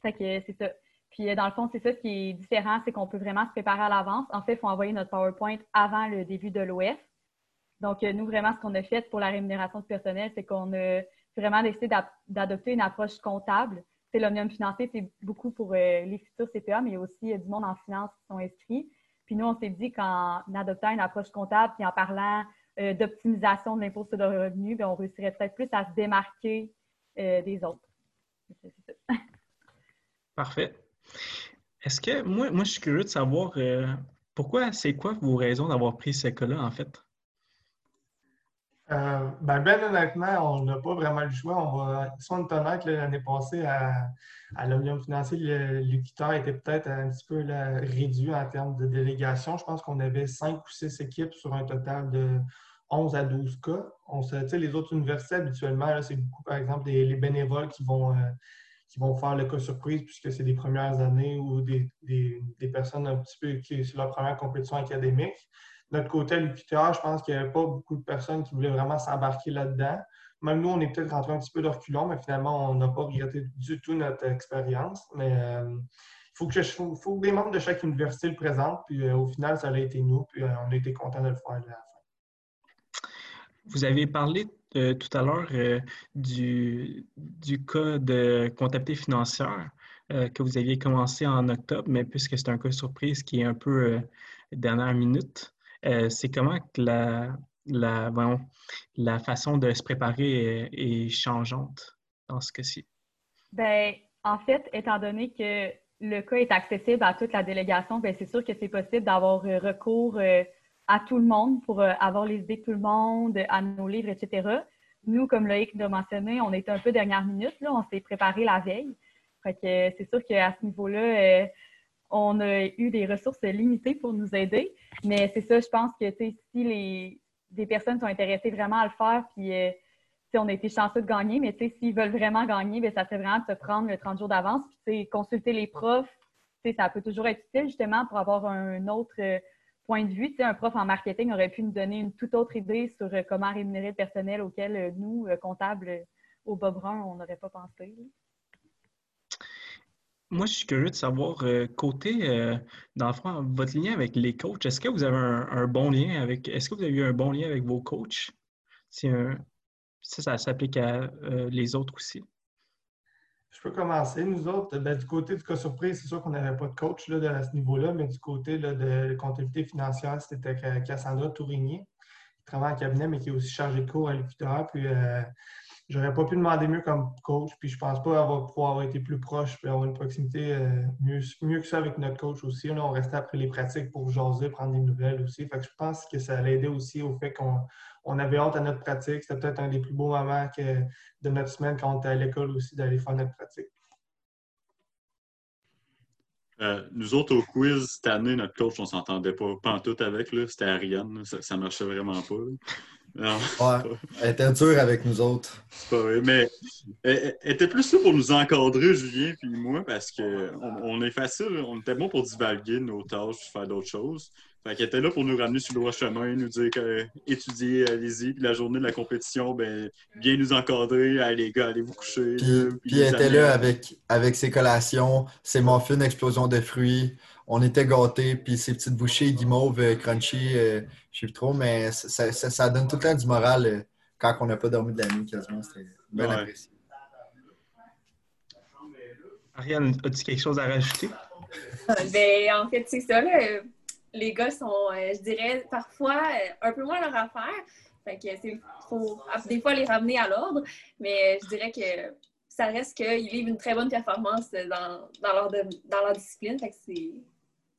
C'est ça. Puis, euh, dans le fond, c'est ça ce qui est différent, c'est qu'on peut vraiment se préparer à l'avance. En fait, il faut envoyer notre PowerPoint avant le début de l'OF. Donc, euh, nous, vraiment, ce qu'on a fait pour la rémunération du personnel, c'est qu'on a vraiment décidé d'adopter une approche comptable. C'est l'omnium financier, c'est beaucoup pour euh, les futurs CPA, mais aussi du monde en finance qui sont inscrits. Puis nous, on s'est dit qu'en adoptant une approche comptable puis en parlant d'optimisation de l'impôt sur le revenu, ben, on réussirait peut-être plus à se démarquer des autres. Parfait. Est-ce que moi, moi, je suis curieux de savoir euh, pourquoi, c'est quoi vos raisons d'avoir pris ce cas-là, en fait? Euh, ben, ben, honnêtement, on n'a pas vraiment le choix. On va, si on est honnête, l'année passée, à, à l'Omnium financier, l'équiteur était peut-être un petit peu réduit en termes de délégation. Je pense qu'on avait cinq ou six équipes sur un total de 11 à 12 cas. On les autres universités, habituellement, c'est beaucoup, par exemple, des, les bénévoles qui vont, euh, qui vont faire le cas surprise puisque c'est des premières années ou des, personnes un petit peu qui c'est leur première compétition académique. Notre côté, à l'UQTR, je pense qu'il n'y avait pas beaucoup de personnes qui voulaient vraiment s'embarquer là-dedans. Même nous, on est peut-être rentré un petit peu de reculons, mais finalement, on n'a pas regretté du tout notre expérience. Mais il euh, faut, que faut, que des membres de chaque université le présentent. Puis euh, au final, ça a été nous. Puis euh, on a été contents de le faire à la fin. Vous avez parlé euh, tout à l'heure du, du, cas de comptabilité financière que vous aviez commencé en octobre, mais puisque c'est un cas surprise qui est un peu dernière minute, c'est comment que la, la, la façon de se préparer est, changeante dans ce cas-ci? Bien, en fait, étant donné que le cas est accessible à toute la délégation, bien, c'est sûr que c'est possible d'avoir recours à tout le monde pour euh, avoir les idées de tout le monde, à nos livres, etc. Nous, comme Loïc l'a mentionné, on était un peu dernière minute, là, on s'est préparé la veille. C'est sûr qu'à ce niveau-là, euh, on a eu des ressources limitées pour nous aider. Mais c'est ça, je pense que si les, des personnes sont intéressées vraiment à le faire, puis euh, on a été chanceux de gagner, mais s'ils veulent vraiment gagner, bien, ça serait vraiment de se prendre le 30 jours d'avance, puis consulter les profs. Ça peut toujours être utile justement pour avoir un autre point de vue. un prof en marketing aurait pu nous donner une toute autre idée sur comment rémunérer le personnel auquel nous, comptables au Bob on n'aurait pas pensé. Moi, je suis curieux de savoir, euh, côté, euh, dans le fond, votre lien avec les coachs, est-ce que vous avez un, bon lien avec, est-ce que vous avez eu un bon lien avec vos coachs? Un, ça, ça s'applique à euh, les autres aussi. Je peux commencer. Nous autres, ben, du côté du cas surprise, c'est sûr qu'on n'avait pas de coach là, à ce niveau-là, mais du côté là, de comptabilité financière, c'était Cassandra Tourigny, qui travaille en cabinet, mais qui est aussi chargée de cours à l'UQTR. J'aurais pas pu demander mieux comme coach, puis je pense pas avoir pouvoir avoir été plus proche, puis avoir une proximité euh, mieux, mieux que ça avec notre coach aussi. Là, on restait après les pratiques pour jaser, prendre des nouvelles aussi. Fait que je pense que ça aider aussi au fait qu'on on avait hâte à notre pratique. C'était peut-être un des plus beaux moments de notre semaine quand on était à l'école aussi d'aller faire notre pratique. Euh, nous autres, au quiz, cette année, notre coach, on s'entendait pas, pas tout avec. C'était Ariane. Ça, ça marchait vraiment pas. Non. elle était dure avec nous autres. C'est pas vrai, mais elle, était plus là pour nous encadrer, Julien puis moi, parce qu'on on est facile, on était bon pour divaguer nos tâches, faire d'autres choses. Fait qu'elle était là pour nous ramener sur le droit chemin, nous dire que étudier, allez-y, puis la journée de la compétition, ben bien nous encadrer, allez les gars, allez vous coucher. Puis, elle était là avec, avec ses collations, ses muffins, explosion de fruits on était gâtés, puis ces petites bouchées guimauve, euh, crunchy, euh, je sais plus trop, mais ça, donne tout le temps du moral euh, quand on n'a pas dormi de la nuit quasiment. C'était bien apprécié. Ariane, as-tu quelque chose à rajouter? ben, en fait, c'est ça. Les gars sont, je dirais, parfois un peu moins leur affaire. Fait que faut des fois les ramener à l'ordre, mais je dirais que ça reste qu'ils vivent une très bonne performance dans, dans, leur, dans leur discipline. Fait que c'est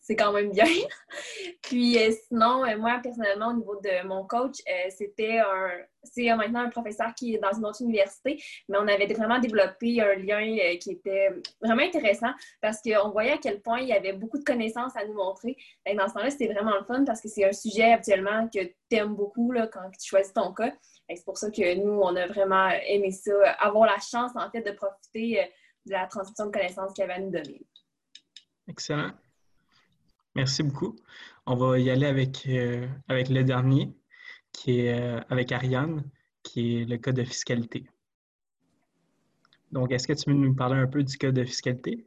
c'est quand même bien. Puis euh, sinon, euh, moi, personnellement, au niveau de mon coach, euh, c'était un. C'est maintenant un professeur qui est dans une autre université, mais on avait vraiment développé un lien qui était vraiment intéressant parce qu'on voyait à quel point il y avait beaucoup de connaissances à nous montrer. Et dans ce temps-là, c'était vraiment le fun parce que c'est un sujet habituellement que tu aimes beaucoup là, quand tu choisis ton cas. C'est pour ça que nous, on a vraiment aimé ça, avoir la chance en fait de profiter de la transmission de connaissances qu'il avait à nous donner. Excellent. Merci beaucoup. On va y aller avec, euh, avec le dernier, qui est euh, avec Ariane, qui est le code de fiscalité. Donc, est-ce que tu veux nous parler un peu du code de fiscalité?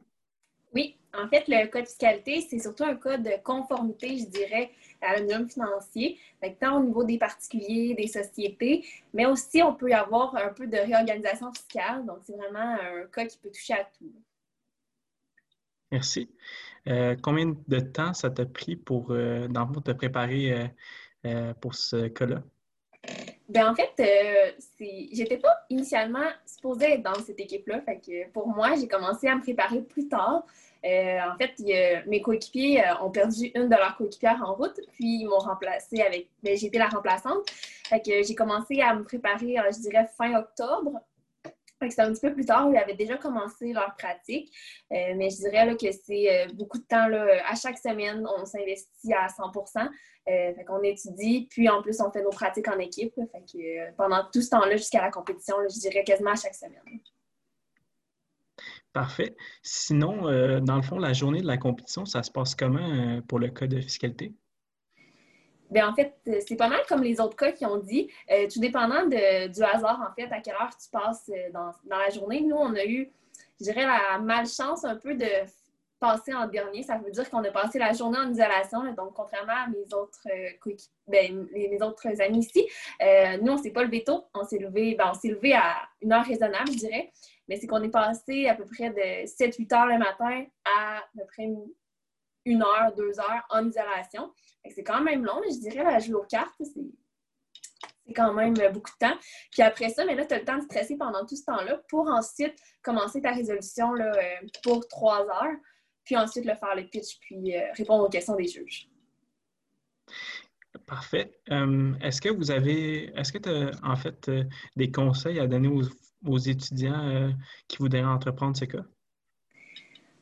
Oui, en fait, le code de fiscalité, c'est surtout un code de conformité, je dirais, à l'union financier, tant au niveau des particuliers, des sociétés, mais aussi on peut y avoir un peu de réorganisation fiscale. Donc, c'est vraiment un code qui peut toucher à tout. Merci. Euh, combien de temps ça t'a pris pour, euh, te préparer euh, pour ce cas-là? Ben en fait, j'étais pas initialement supposée être dans cette équipe-là. Pour moi, j'ai commencé à me préparer plus tard. en fait, mes coéquipiers ont perdu une de leurs coéquipières en route, puis ils m'ont remplacée avec. Ben, été la remplaçante. Fait que j'ai commencé à me préparer, je dirais, fin octobre c'est un petit peu plus tard où ils avaient déjà commencé leur pratique. Euh, mais je dirais que c'est euh, beaucoup de temps. Là, à chaque semaine, on s'investit à 100 euh, On étudie, puis en plus, on fait nos pratiques en équipe. Fait que, pendant tout ce temps-là, jusqu'à la compétition, je dirais quasiment à chaque semaine. Parfait. Sinon, dans le fond, la journée de la compétition, ça se passe comment pour le code de fiscalité? Bien, en fait, c'est pas mal comme les autres cas qui ont dit. Euh, tout dépendant du hasard, en fait, à quelle heure tu passes euh, dans, la journée. Nous, on a eu, je dirais, la malchance un peu de passer en dernier. Ça veut dire qu'on a passé la journée en isolation. donc, contrairement à mes autres, euh, ben, mes autres amis ici, nous, on s'est pas levé tôt. On s'est levé, ben, on s'est levé à une heure raisonnable, je dirais. Mais c'est qu'on est passé à peu près de 7-8 heures le matin à à peu près une heure, deux heures en isolation. C'est quand même long, mais je dirais, la jouer aux cartes, c'est quand même beaucoup de temps. Puis après ça, mais là, tu as le temps de stresser pendant tout ce temps-là pour ensuite commencer ta résolution là, euh, pour trois heures, puis ensuite le faire le pitch, puis euh, répondre aux questions des juges. Parfait. Euh, est-ce que vous avez, est-ce que tu as en fait des conseils à donner aux, aux étudiants qui voudraient entreprendre ce cas?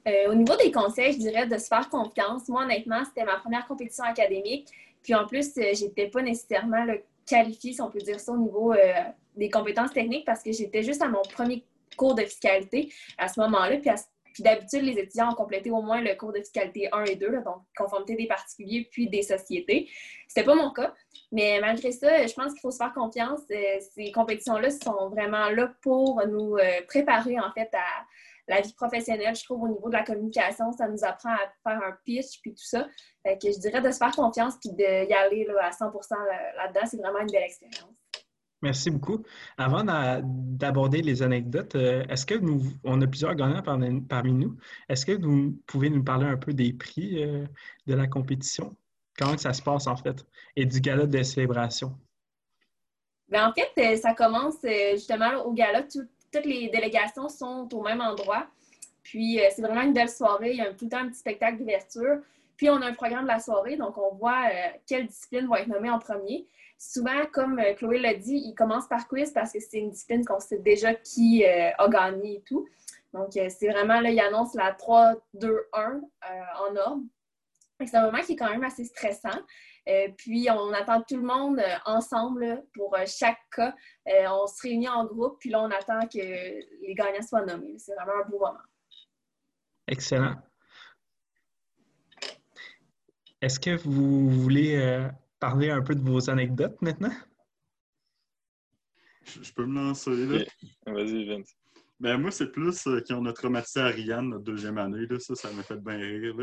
Euh, au niveau des conseils, je dirais de se faire confiance. Moi, honnêtement, c'était ma première compétition académique. Puis en plus, euh, j'étais pas nécessairement le qualifiée, si on peut dire ça, au niveau euh, des compétences techniques parce que j'étais juste à mon premier cours de fiscalité à ce moment-là. Puis d'habitude, les étudiants ont complété au moins le cours de fiscalité 1 et 2, donc conformité des particuliers puis des sociétés. C'était pas mon cas, mais malgré ça, je pense qu'il faut se faire confiance. Euh, ces compétitions-là sont vraiment là pour nous préparer en fait à la vie professionnelle. Je trouve au niveau de la communication, ça nous apprend à faire un pitch puis tout ça. Fait que je dirais de se faire confiance puis d'y aller à 100 là-dedans, c'est vraiment une belle expérience. Merci beaucoup. Avant d'aborder les anecdotes, euh, est-ce que nous, on a plusieurs gagnants parmi nous, est-ce que vous pouvez nous parler un peu des prix euh, de la compétition? Comment ça se passe en fait? Et du gala de célébration? Bien, en fait, euh, ça commence justement au gala. Toutes les délégations sont au même endroit. Puis, c'est vraiment une belle soirée. Il y a tout le temps un petit spectacle d'ouverture. Puis, on a un programme de la soirée, donc on voit quelle discipline va être nommée en premier souvent, comme euh, Chloé l'a dit, il commence par quiz parce que c'est une discipline qu'on sait déjà qui euh, a gagné et tout. Donc, euh, c'est vraiment, là, il annonce la 3-2-1 en ordre. C'est un moment qui est quand même assez stressant. puis, on attend tout le monde ensemble pour chaque cas. on se réunit en groupe, puis là, on attend que les gagnants soient nommés. C'est vraiment un beau moment. Excellent. Est-ce que vous voulez parler un peu de vos anecdotes maintenant? Je, peux me lancer là? Vas-y, Vince. Ben, moi, c'est plus euh, quand on a traumatisé Ariane notre deuxième année. Là, ça, ça m'a fait bien rire.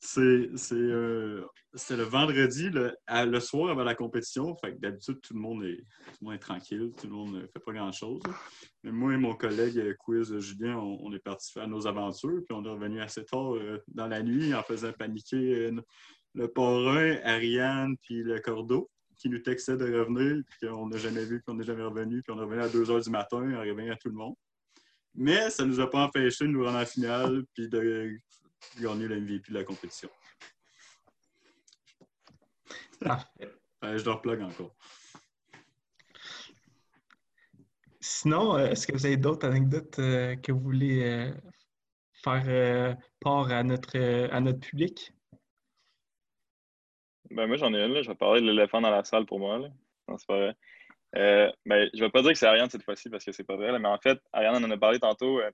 C'est, euh, c'était le vendredi, le, le, soir avant la compétition. D'habitude, tout le monde est, tout tranquille, tout le monde ne fait pas grand-chose. Mais moi et mon collègue euh, Quiz Julien, on, est partis faire nos aventures, puis on est revenu assez tard dans la nuit en faisant paniquer le parrain, Ariane, puis le cordeau, qui nous textaient de revenir, puis qu'on n'a jamais vu, qu'on n'est jamais revenu, puis on est revenu à 2 h du matin, on revenu à tout le monde. Mais ça ne nous a pas empêché de nous rendre en finale, puis de gagner l'MVP de la compétition. je dois plug encore. Sinon, euh, est-ce que vous avez d'autres anecdotes euh, que vous voulez euh, faire part à notre, à notre public? Ben, moi, j'en ai une. Là. Je vais parler de l'éléphant dans la salle pour moi. Là. Non, c'est pas vrai. Euh, ben, je ne vais pas dire que c'est Ariane cette fois-ci parce que c'est pas vrai. mais en fait, Ariane en a parlé tantôt. Euh,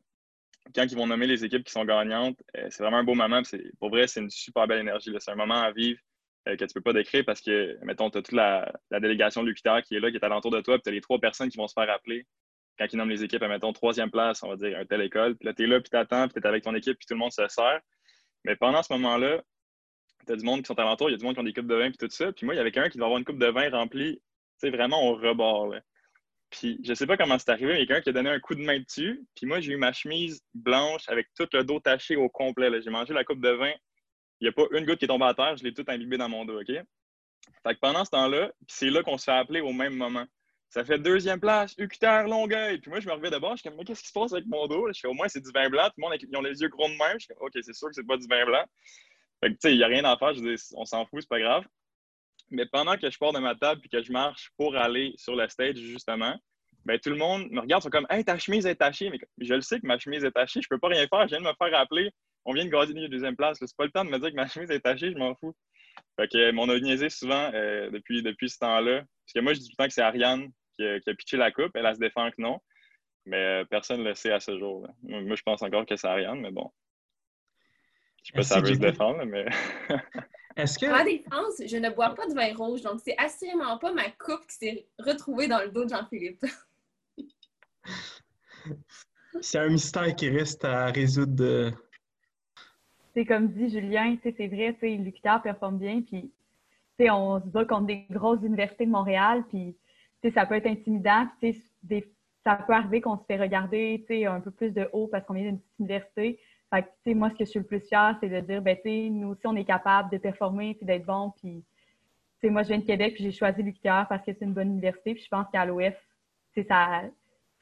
quand ils vont nommer les équipes qui sont gagnantes, euh, c'est vraiment un beau moment. Pour vrai, c'est une super belle énergie. C'est un moment à vivre que tu ne peux pas décrire parce que, mettons, tu as toute la, délégation de l'UQTR qui est là, qui est alentour de toi, puis tu as les trois personnes qui vont se faire appeler quand ils nomment les équipes, mettons, troisième place, on va dire, un telle école. Puis là, tu es là, puis tu attends, puis tu es avec ton équipe, puis tout le monde se sert. Mais pendant ce moment-là, T'as du monde qui sont alentour, il y a du monde qui ont des coupes de vin et tout ça. Puis moi, il y avait quelqu'un qui devait avoir une coupe de vin remplie, tu sais, vraiment au rebord. Là. Puis je sais pas comment c'est arrivé, mais quelqu'un qui a donné un coup de main dessus. Puis moi, j'ai eu ma chemise blanche avec tout le dos taché au complet. J'ai mangé la coupe de vin. Il n'y a pas une goutte qui est tombée à terre, je l'ai tout imbibé dans mon dos, OK? Fait que pendant ce temps-là, c'est là qu'on se fait appeler au même moment. Ça fait deuxième place, UQTR Longueuil. Puis moi, je me reviens d'abord, je suis comme, mais qu'est-ce qui se passe avec mon dos? Je fais, au moins, c'est du vin blanc. Tout le monde, ils ont les yeux gros de même. Je suis comme, OK, c'est sûr que c'est pas du vin blanc. Fait que, tu sais, il n'y a rien à faire. Je dis, on s'en fout, c'est pas grave. Mais pendant que je pars de ma table et que je marche pour aller sur le stage, justement, ben, tout le monde me regarde, sont comme Hey, ta chemise est tachée. Mais je le sais que ma chemise est tachée, je peux pas rien faire, je viens de me faire rappeler. On vient de gagner la deuxième place. C'est pas le temps de me dire que ma chemise est tachée, je m'en fous. Fait que on a niaisé souvent euh, depuis, depuis ce temps-là. Parce que moi, je dis tout le temps que c'est Ariane qui a, pitché la coupe. Elle, a se défend que non. Mais euh, personne ne le sait à ce jour. Moi, je pense encore que c'est Ariane, mais bon. Je sais pas si ça veut se défendre, mais. Est-ce que. Défense, je ne bois pas de vin rouge, donc c'est assurément pas ma coupe qui s'est retrouvée dans le dos de Jean-Philippe. c'est un mystère qui reste à résoudre. C'est comme dit Julien, c'est vrai, l'UQTR performe bien, puis on se bat contre des grosses universités de Montréal, puis ça peut être intimidant, puis ça peut arriver qu'on se fait regarder un peu plus de haut parce qu'on vient d'une petite université. Fait moi, ce que je suis le plus fière, c'est de dire, ben, nous aussi, on est capable de performer puis d'être bon. Puis, moi, je viens de Québec puis j'ai choisi l'UQTR parce que c'est une bonne université. Puis je pense qu'à l'OF, ça,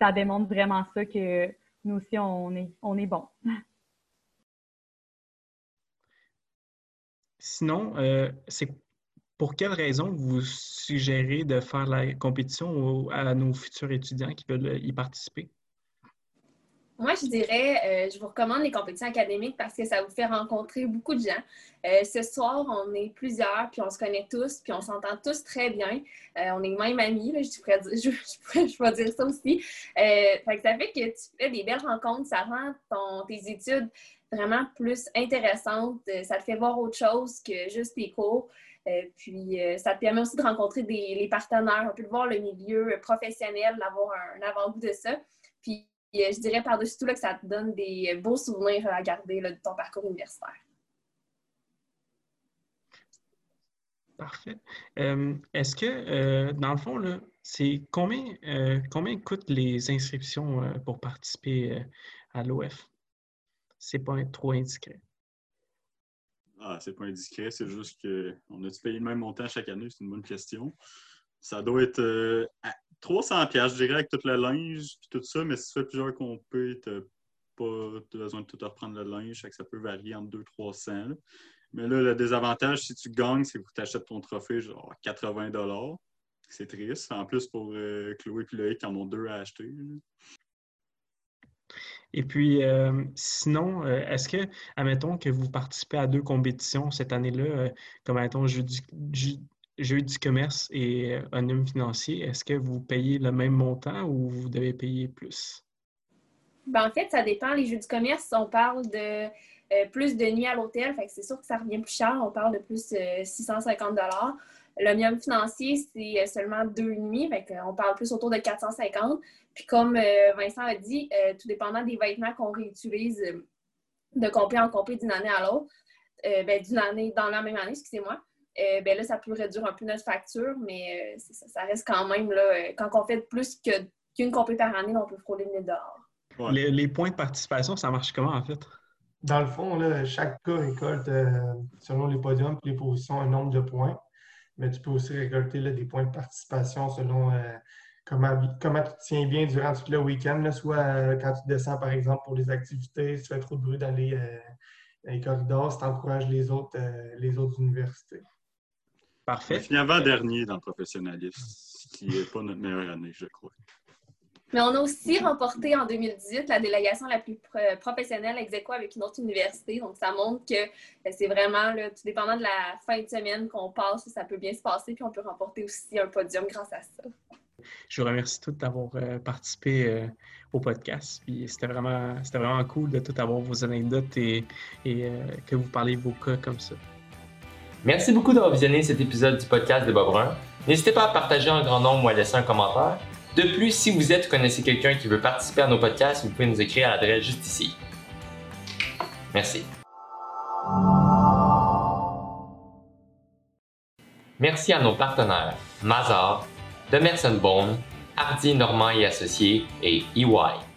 ça démontre vraiment ça que nous aussi, on est, on est bon. Sinon, euh, c'est pour quelle raison vous suggérez de faire la compétition à nos futurs étudiants qui veulent y participer? Moi, je dirais, euh, je vous recommande les compétitions académiques parce que ça vous fait rencontrer beaucoup de gens. Euh, ce soir, on est plusieurs, puis on se connaît tous, puis on s'entend tous très bien. Euh, on est même amis, je, pourrais dire, je, dire ça aussi. ça fait que tu fais des belles rencontres, ça rend tes études vraiment plus intéressantes, ça te fait voir autre chose que juste tes cours. puis ça te permet aussi de rencontrer des, les partenaires, un peu de voir le milieu professionnel, d'avoir un, un avant-goût de ça. Puis je dirais par-dessus tout là, que ça te donne des beaux souvenirs à garder de ton parcours universitaire. Parfait. Euh, est-ce que, euh, dans le fond, c'est combien, combien coûtent les inscriptions pour participer à l'OF? C'est pas trop indiscret. Ah, c'est pas indiscret, c'est juste qu'on a-tu payé le même montant chaque année? C'est une bonne question. Ça doit être 300 pièces, je dirais, avec tout le linge et tout ça, mais si tu fais plusieurs compés, tu n'as pas besoin de tout reprendre le linge, ça peut varier entre 200-300. Mais là, le désavantage, si tu gagnes, c'est que tu achètes ton trophée genre 80 C'est triste. En plus, pour euh, Chloé et Loïc, qui en ont deux à acheter. Et puis, euh, sinon, euh, est-ce que, admettons que vous participez à deux compétitions cette année-là, comme admettons jeudi, jeu du commerce et un financier, est-ce que vous payez le même montant ou vous devez payer plus? Ben, en fait, ça dépend. Les jeux du commerce, on parle de euh, plus de nuits à l'hôtel, c'est sûr que ça revient plus cher. On parle de plus de 650 L'omnium financier, c'est euh, seulement deux nuits, on parle plus autour de 450 Puis comme euh, Vincent a dit, tout dépendant des vêtements qu'on réutilise de compé en compé d'une année à l'autre, ben, d'une année dans la même année, excusez-moi, euh, ben là, ça peut réduire un peu notre facture, mais euh, ça, reste quand même, là, euh, quand on fait plus qu'une compé par année, on peut frôler le dehors. Les, points de participation, ça marche comment en fait? Dans le fond, là, chaque cas récolte, selon les podiums et les positions, un nombre de points. Mais tu peux aussi récolter des points de participation selon comment, comment tu te tiens bien durant tout le week-end. Soit quand tu descends, par exemple, pour les activités, si tu fais trop de bruit dans les, corridors, si tu encourages les autres, les autres universités. Parfait. On avant-dernier dans le professionnalisme, ce qui n'est pas notre meilleure année, je crois. Mais on a aussi remporté en 2018 la délégation la plus professionnelle ex avec une autre université. Donc, ça montre que ben, c'est vraiment, tout dépendant de la fin de semaine qu'on passe, ça peut bien se passer. Puis on peut remporter aussi un podium grâce à ça. Je vous remercie tous d'avoir euh, participé euh, au podcast. Puis c'était vraiment, vraiment cool de tout avoir vos anecdotes et, euh, que vous parlez vos cas comme ça. Merci beaucoup d'avoir visionné cet épisode du podcast de Bob Brun. N'hésitez pas à partager un grand nombre ou à laisser un commentaire. De plus, si vous êtes ou connaissez quelqu'un qui veut participer à nos podcasts, vous pouvez nous écrire à l'adresse juste ici. Merci. Merci à nos partenaires Mazar, Demerson Bone, Hardy Normand et Associés et EY.